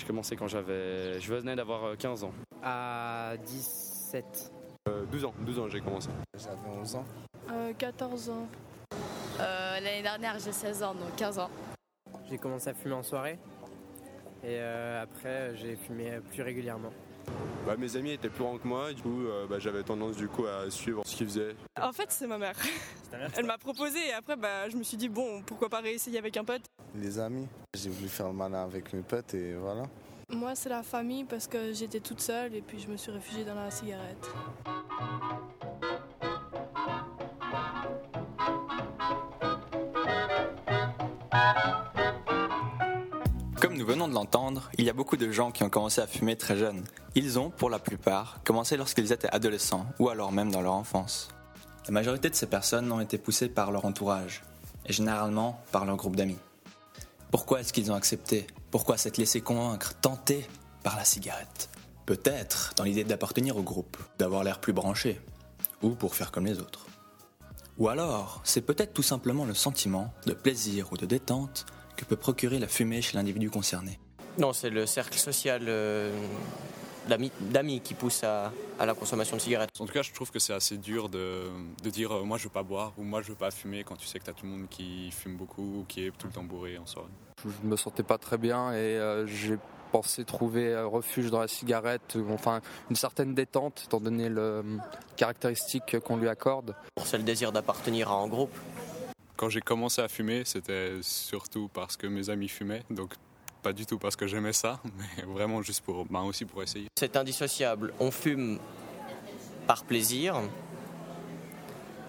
J'ai commencé quand j'avais. Je venais d'avoir 15 ans. À 17. 12 ans, 12 ans j'ai commencé. J'avais 11 ans. 14 ans. L'année dernière, j'ai 16 ans, donc 15 ans. J'ai commencé à fumer en soirée. Et euh, après, j'ai fumé plus régulièrement. Bah, mes amis étaient plus grands que moi, du coup euh, bah, j'avais tendance du coup à suivre ce qu'ils faisaient. En fait, c'est ma mère. Elle m'a proposé et après, bah, je me suis dit, bon, pourquoi pas réessayer avec un pote Les amis. J'ai voulu faire le malin avec mes potes et voilà. Moi, c'est la famille parce que j'étais toute seule et puis je me suis réfugiée dans la cigarette. Comme nous venons de l'entendre, il y a beaucoup de gens qui ont commencé à fumer très jeunes. Ils ont, pour la plupart, commencé lorsqu'ils étaient adolescents ou alors même dans leur enfance. La majorité de ces personnes ont été poussées par leur entourage, et généralement par leur groupe d'amis. Pourquoi est-ce qu'ils ont accepté? Pourquoi s'être laissé convaincre, tenté par la cigarette? Peut-être dans l'idée d'appartenir au groupe, d'avoir l'air plus branché, ou pour faire comme les autres. Ou alors, c'est peut-être tout simplement le sentiment de plaisir ou de détente que peut procurer la fumée chez l'individu concerné. Non, c'est le cercle social euh, d'amis- qui pousse à, à la consommation de cigarettes. En tout cas, je trouve que c'est assez dur de, de dire euh, moi je veux pas boire ou moi je veux pas fumer quand tu sais que tu as tout le monde qui fume beaucoup ou qui est tout le temps bourré en soirée. Je me sentais pas très bien et euh, j'ai pensé trouver euh, refuge dans la cigarette, ou enfin une certaine détente étant donné le caractéristique qu'on lui accorde. C'est le désir d'appartenir à un groupe. Quand j'ai commencé à fumer, c'était surtout parce que mes amis fumaient, donc pas du tout parce que j'aimais ça, mais vraiment juste pour, ben aussi pour essayer. C'est indissociable. On fume par plaisir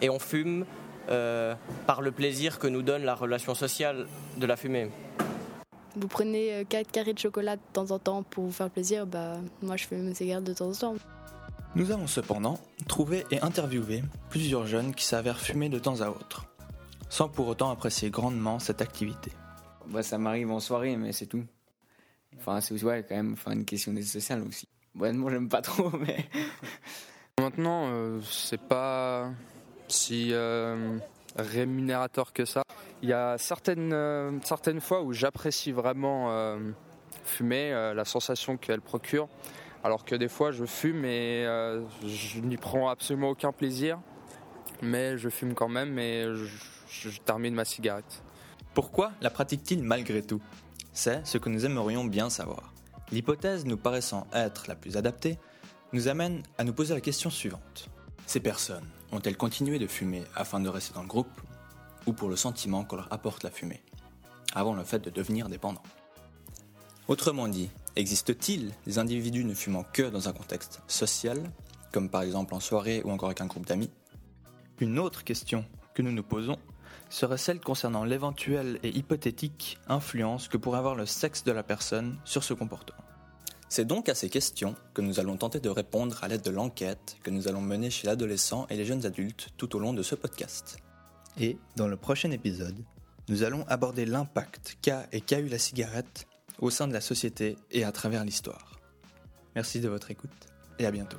et on fume euh, par le plaisir que nous donne la relation sociale de la fumée. Vous prenez 4 carrés de chocolat de temps en temps pour vous faire plaisir, bah moi je fume une cigarette de temps en temps. Nous avons cependant trouvé et interviewé plusieurs jeunes qui s'avèrent fumer de temps à autre, sans pour autant apprécier grandement cette activité. Bah, ça m'arrive en soirée, mais c'est tout. Enfin, c'est ouais, quand même enfin, une question des sociales aussi. Honnêtement, j'aime pas trop, mais. Maintenant, euh, c'est pas si euh, rémunérateur que ça. Il y a certaines, euh, certaines fois où j'apprécie vraiment euh, fumer, la sensation qu'elle procure, alors que des fois je fume et je n'y prends absolument aucun plaisir, mais je fume quand même et je termine ma cigarette. Pourquoi la pratique-t-il malgré tout? C'est ce que nous aimerions bien savoir. L'hypothèse nous paraissant être la plus adaptée nous amène à nous poser la question suivante. Ces personnes ont-elles continué de fumer afin de rester dans le groupe ou pour le sentiment qu'on leur apporte la fumée, avant le fait de devenir dépendants? Autrement dit, existe-t-il des individus ne fumant que dans un contexte social, comme par exemple en soirée ou encore avec un groupe d'amis? Une autre question que nous nous posons serait celle concernant l'éventuelle et hypothétique influence que pourrait avoir le sexe de la personne sur ce comportement. C'est donc à ces questions que nous allons tenter de répondre à l'aide de l'enquête que nous allons mener chez l'adolescent et les jeunes adultes tout au long de ce podcast. Et dans le prochain épisode, nous allons aborder l'impact qu'a et qu'a eu la cigarette au sein de la société et à travers l'histoire. Merci de votre écoute et à bientôt.